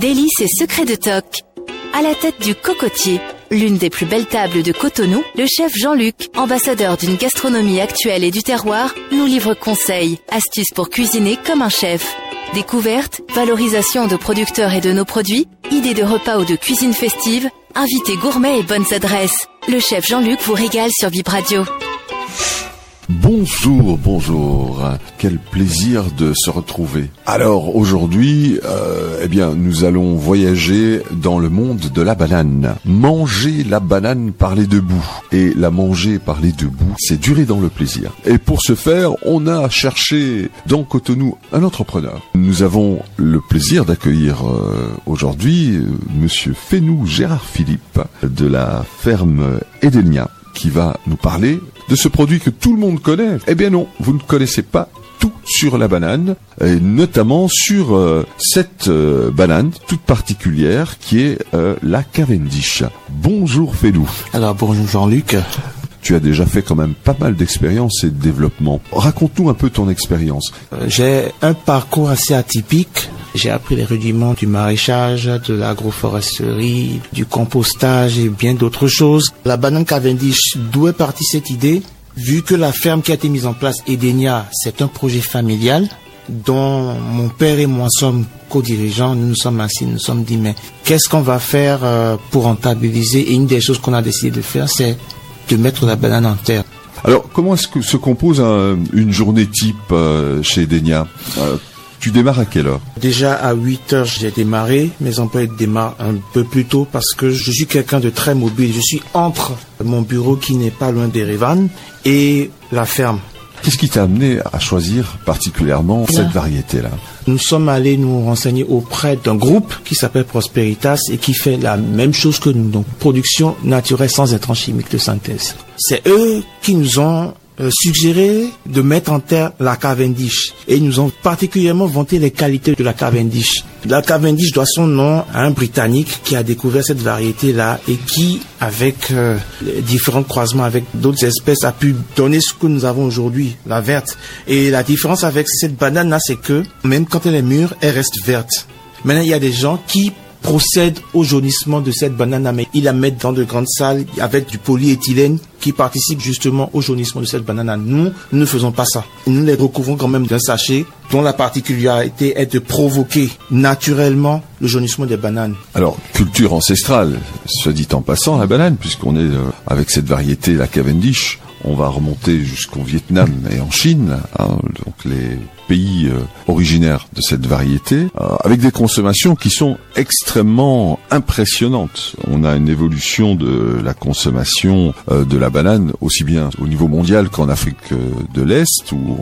Délices et secrets de Toc. À la tête du cocotier, l'une des plus belles tables de Cotonou, le chef Jean-Luc, ambassadeur d'une gastronomie actuelle et du terroir, nous livre conseils, astuces pour cuisiner comme un chef. Découvertes, valorisation de producteurs et de nos produits, idées de repas ou de cuisine festive, invités gourmets et bonnes adresses. Le chef Jean-Luc vous régale sur Vib Radio. Bonjour, bonjour. Quel plaisir de se retrouver. Alors aujourd'hui, euh, eh bien, nous allons voyager dans le monde de la banane. Manger la banane par les deux bouts et la manger par les deux bouts, c'est durer dans le plaisir. Et pour ce faire, on a cherché dans Cotonou un entrepreneur. Nous avons le plaisir d'accueillir euh, aujourd'hui euh, Monsieur Fénou Gérard Philippe de la ferme Edenia qui va nous parler de ce produit que tout le monde connaît. Eh bien non, vous ne connaissez pas tout sur la banane, et notamment sur euh, cette euh, banane toute particulière qui est euh, la Cavendish. Bonjour Félou. Alors bonjour Jean-Luc. Tu as déjà fait quand même pas mal d'expériences et de développement. Raconte-nous un peu ton expérience. J'ai un parcours assez atypique. J'ai appris les rudiments du maraîchage, de l'agroforesterie, du compostage et bien d'autres choses. La banane Cavendish, d'où est partie cette idée Vu que la ferme qui a été mise en place, Edenia, c'est un projet familial dont mon père et moi sommes co-dirigeants, nous nous sommes assis, nous nous sommes dit, mais qu'est-ce qu'on va faire euh, pour rentabiliser? Et une des choses qu'on a décidé de faire, c'est de mettre la banane en terre. Alors, comment se compose un- une journée type euh, chez Denia Euh, Tu démarres à quelle heure Déjà à 8 heures, j'ai démarré. Mes employés démarrent un peu plus tôt parce que je suis quelqu'un de très mobile. Je suis entre mon bureau qui n'est pas loin d'Erevan et la ferme. Qu'est-ce qui t'a amené à choisir particulièrement cette variété-là Nous sommes allés nous renseigner auprès d'un groupe qui s'appelle Prosperitas et qui fait la même chose que nous, donc production naturelle sans intrants chimiques de synthèse. C'est eux qui nous ont suggéré de mettre en terre la Cavendish et ils nous ont particulièrement vanté les qualités de la Cavendish. La Cavendish doit son nom à un Britannique qui a découvert cette variété-là et qui, avec euh, différents croisements avec d'autres espèces, a pu donner ce que nous avons aujourd'hui, la verte. Et la différence avec cette banane-là, c'est que même quand elle est mûre, elle reste verte. Maintenant, il y a des gens qui procèdent au jaunissement de cette banane, mais ils la mettent dans de grandes salles avec du polyéthylène qui participe justement au jaunissement de cette banane. Nous, nous ne faisons pas ça. Nous les recouvrons quand même d'un sachet dont la particularité est de provoquer naturellement le jaunissement des bananes. Alors, culture ancestrale, soit dit en passant, la banane, puisqu'on est euh, avec cette variété, la Cavendish, on va remonter jusqu'au Vietnam et en Chine, hein, donc les pays euh, originaires de cette variété, euh, avec des consommations qui sont extrêmement impressionnantes. On a une évolution de la consommation euh, de la banane, aussi bien au niveau mondial qu'en Afrique de l'Est ou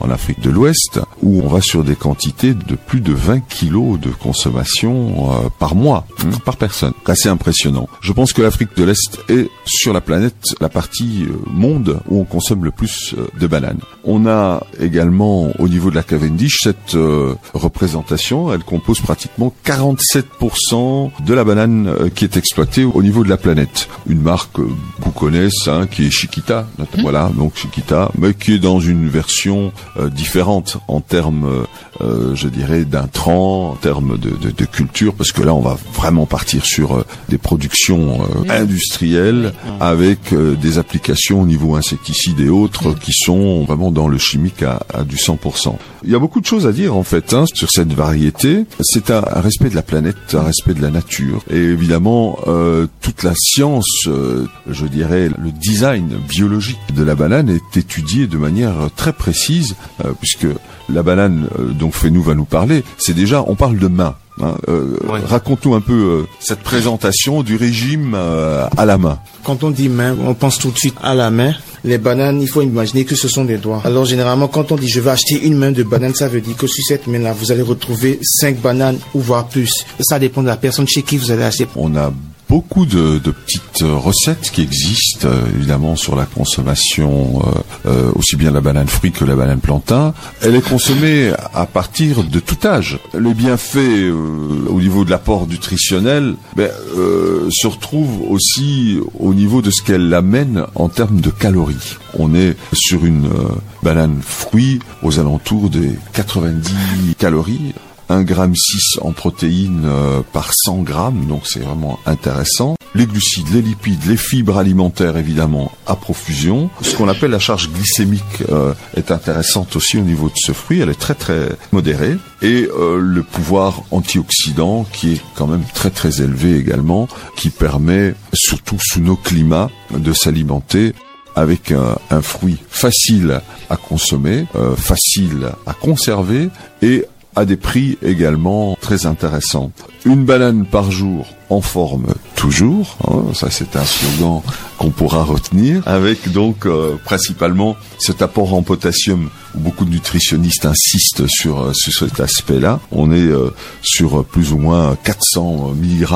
en, Afrique de l'Ouest, où on va sur des quantités de plus de 20 kilos de consommation par mois, hein, par personne. Assez impressionnant. Je pense que l'Afrique de l'Est est sur la planète la partie monde où on consomme le plus de bananes. On a également au niveau de la Cavendish cette euh, représentation, elle compose pratiquement 47% de la banane euh, qui est exploitée au niveau de la planète. Une marque euh, beaucoup connaissent, hein, qui est Chiquita, notamment. voilà, donc Chiquita, mais qui est dans une version euh, différente en termes, euh, je dirais, d'intrants, en termes de, de, de culture, parce que là, on va vraiment partir sur des productions euh, industrielles avec des applications au niveau insecticide et autres qui sont vraiment dans le chimique à, à du 100%. Il y a beaucoup de choses à dire en fait hein, sur cette variété. C'est un, respect de la planète, un respect de la nature, et évidemment euh, toute la science, euh, je dirais, le design biologique de la banane est étudié de manière très précise, euh, puisque la banane dont Fénou va nous parler, c'est déjà, on parle de main. Hein. Euh, Ouais. Raconte-nous un peu euh, cette présentation du régime euh, à la main. Quand on dit main, on pense tout de suite à la main. Les bananes, il faut imaginer que ce sont des doigts. Alors généralement, quand on dit je vais acheter une main de banane, ça veut dire que sur cette main-là, vous allez retrouver cinq bananes ou voire plus. Ça dépend de la personne chez qui vous allez acheter. On a beaucoup de, de petites recettes qui existent euh, évidemment sur la consommation euh, euh, aussi bien la banane fruit que la banane plantain. Elle est consommée à partir de tout âge. Les bienfaits euh, au niveau de l'apport nutritionnel ben, euh, se retrouvent aussi au niveau de ce qu'elle amène en termes de calories. On est sur une euh, banane fruit aux alentours des 90 calories 1 gramme 6 en protéines euh, par 100 grammes, donc c'est vraiment intéressant. Les glucides, les lipides, les fibres alimentaires évidemment à profusion. Ce qu'on appelle la charge glycémique euh, est intéressante aussi au niveau de ce fruit, elle est très très modérée. Et euh, le pouvoir antioxydant qui est quand même très très élevé également, qui permet surtout sous nos climats de s'alimenter avec un, fruit facile à consommer, facile à conserver et à des prix également très intéressants. Une banane par jour en forme toujours, hein, ça c'est un slogan qu'on pourra retenir, avec donc euh, principalement cet apport en potassium beaucoup de nutritionnistes insistent sur, euh, cet aspect-là. On est euh, sur plus ou moins 400 mg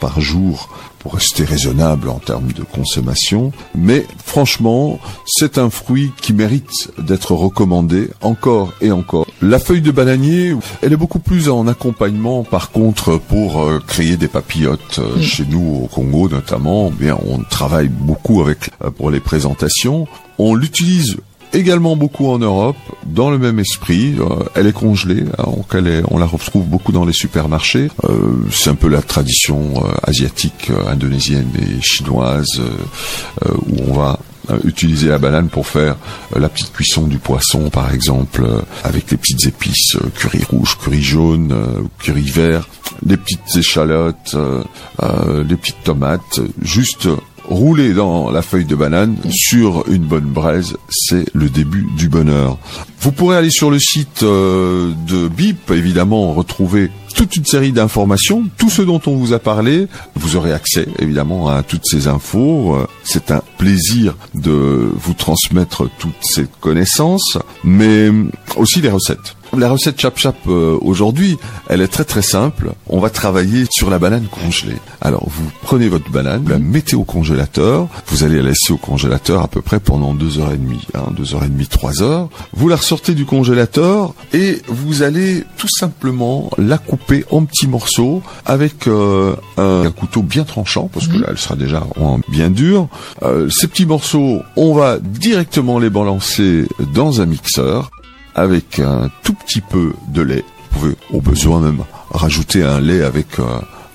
par jour pour rester raisonnable en termes de consommation. Mais franchement, c'est un fruit qui mérite d'être recommandé encore et encore. La feuille de bananier, elle est beaucoup plus en accompagnement par contre pour euh, créer des papillotes. Euh, chez nous au Congo notamment, bien on travaille beaucoup avec euh, pour les présentations. On l'utilise également beaucoup en Europe, dans le même esprit. Euh, elle est congelée, hein, on la retrouve beaucoup dans les supermarchés. Euh, c'est un peu la tradition euh, asiatique, indonésienne et chinoise, où on va utiliser la banane pour faire la petite cuisson du poisson, par exemple, avec les petites épices, curry rouge, curry jaune, curry vert, les petites échalotes, les petites tomates, juste rouler dans la feuille de banane sur une bonne braise, c'est le début du bonheur. Vous pourrez aller sur le site euh, de BIP, évidemment, retrouver toute une série d'informations, tout ce dont on vous a parlé. Vous aurez accès, évidemment, à toutes ces infos. Euh, c'est un plaisir de vous transmettre toutes ces connaissances, mais aussi les recettes. La recette Chap Chap euh, aujourd'hui, elle est très très simple. On va travailler sur la banane congelée. Alors vous prenez votre banane, vous la mettez au congélateur, vous allez la laisser au congélateur à peu près pendant deux heures et demie, hein, deux heures et demie, trois heures. Vous la ressortez du congélateur et vous allez tout simplement la couper en petits morceaux avec euh, un, couteau bien tranchant parce que là elle sera déjà bien dure. Euh, ces petits morceaux, on va directement les balancer dans un mixeur avec un tout petit peu de lait. Vous pouvez au besoin même rajouter un lait avec euh,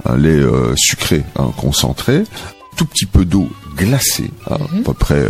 un lait euh, sucré hein, concentré, tout petit peu d'eau glacée, hein, mhm. à peu près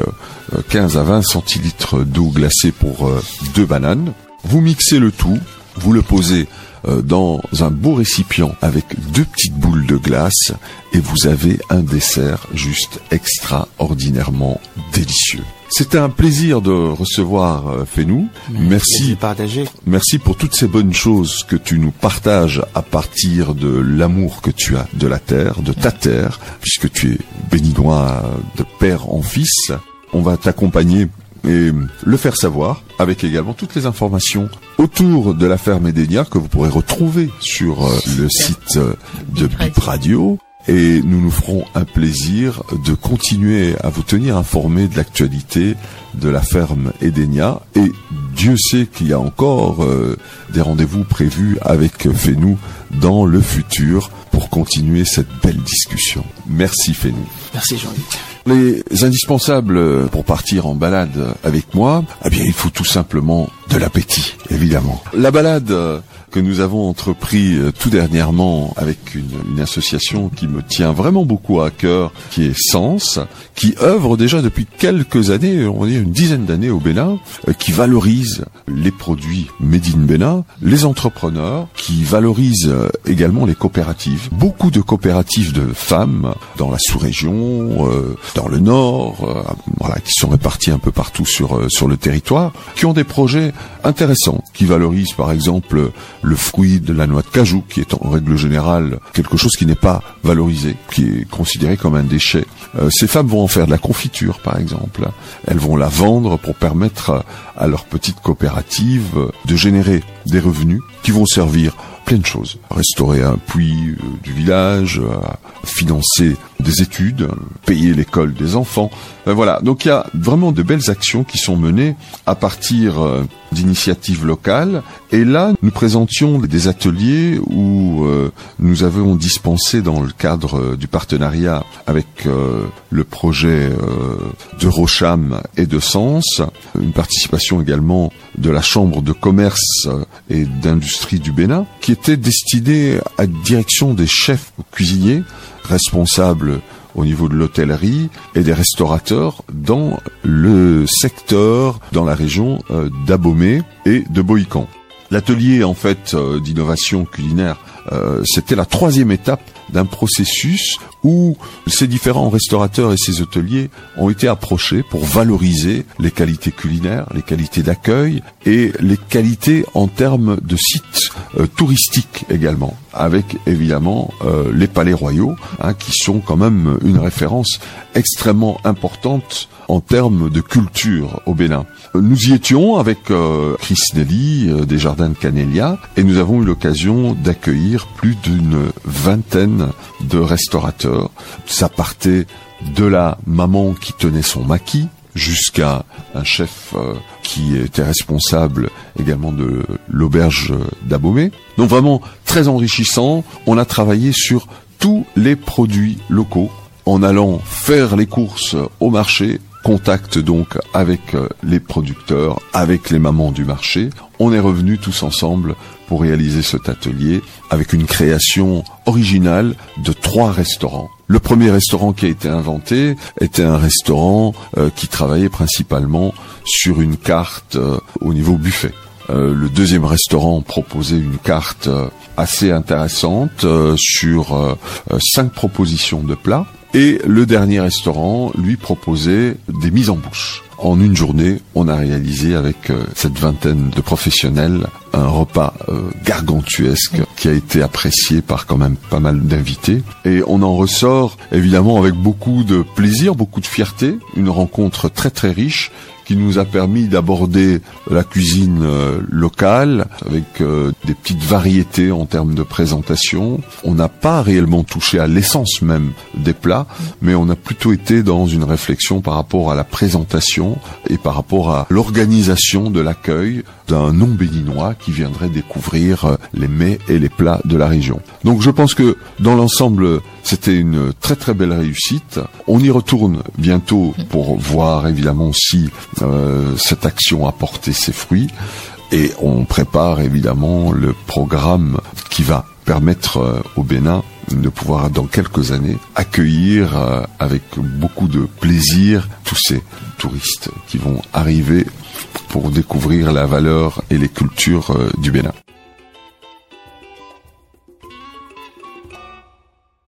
15 euh, à 20 centilitres d'eau glacée pour deux bananes. Vous mixez le tout, vous le posez dans un beau récipient avec deux petites boules de glace et vous avez un dessert juste extraordinairement délicieux. C'était un plaisir de recevoir euh, Fénou. Merci. Partager. Merci pour toutes ces bonnes choses que tu nous partages à partir de l'amour que tu as de la terre, de ta terre, puisque tu es béninois de père en fils. On va t'accompagner et le faire savoir avec également toutes les informations autour de la ferme Edenia que vous pourrez retrouver sur euh, le site euh, de Bip Radio et nous nous ferons un plaisir de continuer à vous tenir informés de l'actualité de la ferme Edenia et Dieu sait qu'il y a encore euh, des rendez-vous prévus avec Fénou dans le futur pour continuer cette belle discussion. Merci Fénou. Merci Jean-Luc. Les indispensables pour partir en balade avec moi, eh bien il faut tout simplement de l'appétit, évidemment. La balade que nous avons entrepris euh, tout dernièrement avec une, une, association qui me tient vraiment beaucoup à cœur, qui est Sens, qui œuvre déjà depuis quelques années, on va dire une dizaine d'années au Bénin, euh, qui valorise les produits made in Bénin, les entrepreneurs, qui valorise euh, également les coopératives. Beaucoup de coopératives de femmes dans la sous-région, dans le nord, voilà, qui sont réparties un peu partout sur sur le territoire, qui ont des projets intéressants, qui valorisent par exemple le fruit de la noix de cajou, qui est en règle générale quelque chose qui n'est pas valorisé, qui est considéré comme un déchet. Euh, ces femmes vont en faire de la confiture, par exemple. Elles vont la vendre pour permettre à leur petite coopérative de générer des revenus qui vont servir plein de choses. Restaurer un puits euh, du village, euh, financer des études, payer l'école des enfants. Ben voilà, donc il y a vraiment de belles actions qui sont menées à partir euh, d'initiatives locales. Et là, nous présentions des ateliers où nous avons dispensé dans le cadre du partenariat avec le projet de Rocham et de Sens, une participation également de la Chambre de commerce et d'industrie du Bénin, qui était destiné à direction des chefs cuisiniers responsables au niveau de l'hôtellerie et des restaurateurs dans le secteur, dans la région euh, d'Abomey et de Boïcan. L'atelier en fait euh, d'innovation culinaire, euh, c'était la troisième étape d'un processus où ces différents restaurateurs et ces hôteliers ont été approchés pour valoriser les qualités culinaires, les qualités d'accueil et les qualités en termes de sites euh, touristiques également, avec évidemment les palais royaux, hein, qui sont quand même une référence extrêmement importante en termes de culture au Bénin. Nous y étions avec euh, Chris Nelly euh, des Jardins de Canelia et nous avons eu l'occasion d'accueillir plus d'une vingtaine de restaurateurs. Ça partait de la maman qui tenait son maquis jusqu'à un chef euh, qui était responsable également de l'auberge d'Abomey. Donc vraiment très enrichissant. On a travaillé sur tous les produits locaux en allant faire les courses au marché, contact donc avec euh, les producteurs, avec les mamans du marché. On est revenus tous ensemble pour réaliser cet atelier avec une création originale de trois restaurants. Le premier restaurant qui a été inventé était un restaurant euh, qui travaillait principalement sur une carte euh, au niveau buffet. le deuxième restaurant proposait une carte assez intéressante sur cinq propositions de plats et le dernier restaurant lui proposait des mises en bouche. En une journée, on a réalisé avec euh, cette vingtaine de professionnels un repas euh, gargantuesque qui a été apprécié par quand même pas mal d'invités. Et on en ressort évidemment avec beaucoup de plaisir, beaucoup de fierté, une rencontre très très riche qui nous a permis d'aborder la cuisine euh, locale avec euh, des petites variétés en termes de présentation. On n'a pas réellement touché à l'essence même des plats, mais on a plutôt été dans une réflexion par rapport à la présentation et par rapport à l'organisation de l'accueil d'un non-béninois qui viendrait découvrir euh, les mets et les plats de la région. Donc je pense que dans l'ensemble, c'était une très très belle réussite. On y retourne bientôt pour voir évidemment si euh, cette action a porté ses fruits. Et on prépare évidemment le programme qui va permettre euh, au Bénin de pouvoir dans quelques années accueillir avec beaucoup de plaisir tous ces touristes qui vont arriver pour découvrir la valeur et les cultures euh, du Bénin.